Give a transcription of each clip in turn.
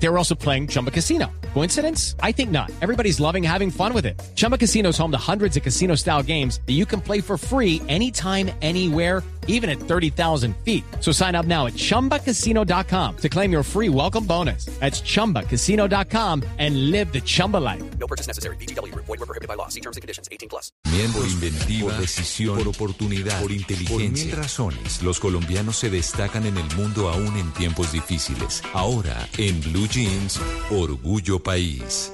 They were also playing Chumba Casino. Coincidence? I think not. Everybody's loving having fun with it. Chumba Casino is home to hundreds of casino style games that you can play for free anytime, anywhere, even at 30,000 feet. So sign up now at chumbacasino.com to claim your free welcome bonus. That's chumbacasino.com and live the Chumba life. No purchase necessary. BGW. Void were prohibited by law. See terms and conditions. 18 plus. Por inventiva, por decisión, por oportunidad, por inteligencia. Por mil razones, los colombianos se destacan en el mundo aún en tiempos difíciles. Ahora, en Blue Jeans, Orgullo País.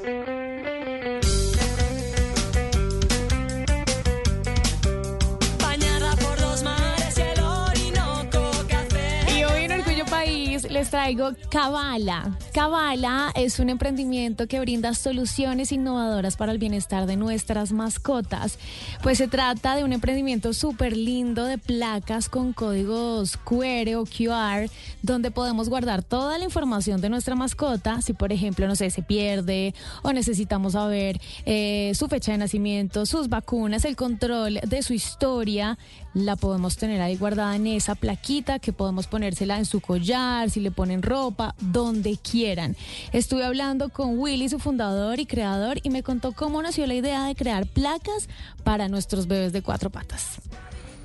Traigo Cabala. Cabala es un emprendimiento que brinda soluciones innovadoras para el bienestar de nuestras mascotas. Pues se trata de un emprendimiento súper lindo de placas con códigos QR o QR, donde podemos guardar toda la información de nuestra mascota. Si, por ejemplo, no sé, se pierde o necesitamos saber eh, su fecha de nacimiento, sus vacunas, el control de su historia, la podemos tener ahí guardada en esa plaquita que podemos ponérsela en su collar, si le ponen ropa, donde quieran. Estuve hablando con Willy, su fundador y creador, y me contó cómo nació la idea de crear placas para nuestros bebés de cuatro patas.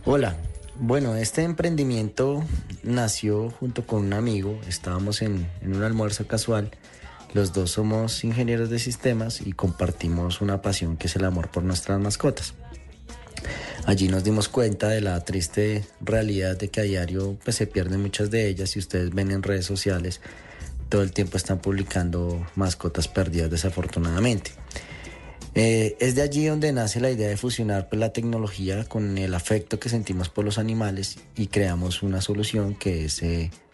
Hola, bueno, este emprendimiento nació junto con un amigo, estábamos en, en un almuerzo casual, los dos somos ingenieros de sistemas y compartimos una pasión que es el amor por nuestras mascotas. Allí nos dimos cuenta de la triste realidad de que a diario pues, se pierden muchas de ellas. Si ustedes ven en redes sociales, todo el tiempo están publicando mascotas perdidas desafortunadamente. Eh, es de allí donde nace la idea de fusionar pues, la tecnología con el afecto que sentimos por los animales y creamos una solución que es eh,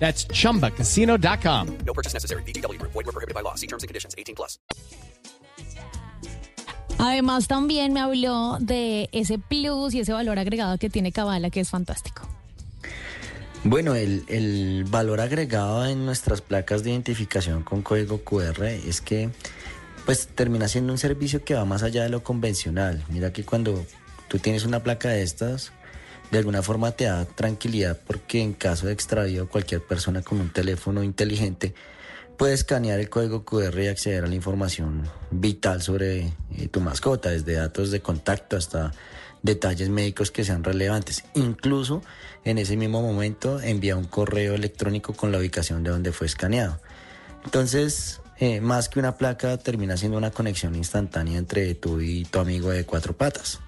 That's chumbacasino.com. No purchase necessary. BGW. Void were prohibited by law. See terms and conditions. 18 plus. Además, también me habló de ese plus y ese valor agregado que tiene Cabala, que es fantástico. Bueno, el, el valor agregado en nuestras placas de identificación con código QR es que pues termina siendo un servicio que va más allá de lo convencional. Mira que cuando tú tienes una placa de estas, de alguna forma te da tranquilidad porque en caso de extravío cualquier persona con un teléfono inteligente puede escanear el código QR y acceder a la información vital sobre eh, tu mascota, desde datos de contacto hasta detalles médicos que sean relevantes. Incluso en ese mismo momento envía un correo electrónico con la ubicación de donde fue escaneado. Entonces, eh, más que una placa, termina siendo una conexión instantánea entre tú y tu amigo de cuatro patas.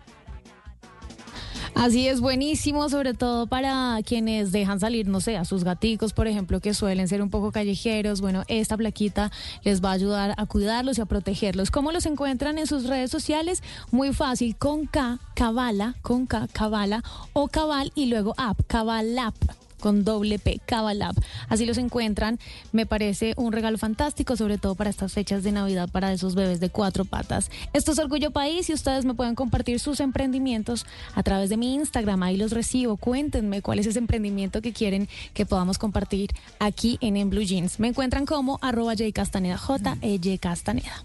Así es, buenísimo, sobre todo para quienes dejan salir, no sé, a sus gaticos, por ejemplo, que suelen ser un poco callejeros. Bueno, esta plaquita les va a ayudar a cuidarlos y a protegerlos. ¿Cómo los encuentran en sus redes sociales? Muy fácil, con K, Cabala, con K, Cabala, o Cabal y luego app, Cabal App con doble P, Cabalab. Así los encuentran. Me parece un regalo fantástico, sobre todo para estas fechas de Navidad, para esos bebés de cuatro patas. Esto es Orgullo País y ustedes me pueden compartir sus emprendimientos a través de mi Instagram. Ahí los recibo. Cuéntenme cuál es ese emprendimiento que quieren que podamos compartir aquí en En Blue Jeans. Me encuentran como arroba J Castaneda, J E Y Castaneda.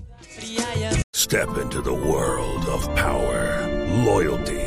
Step into the world of power, loyalty,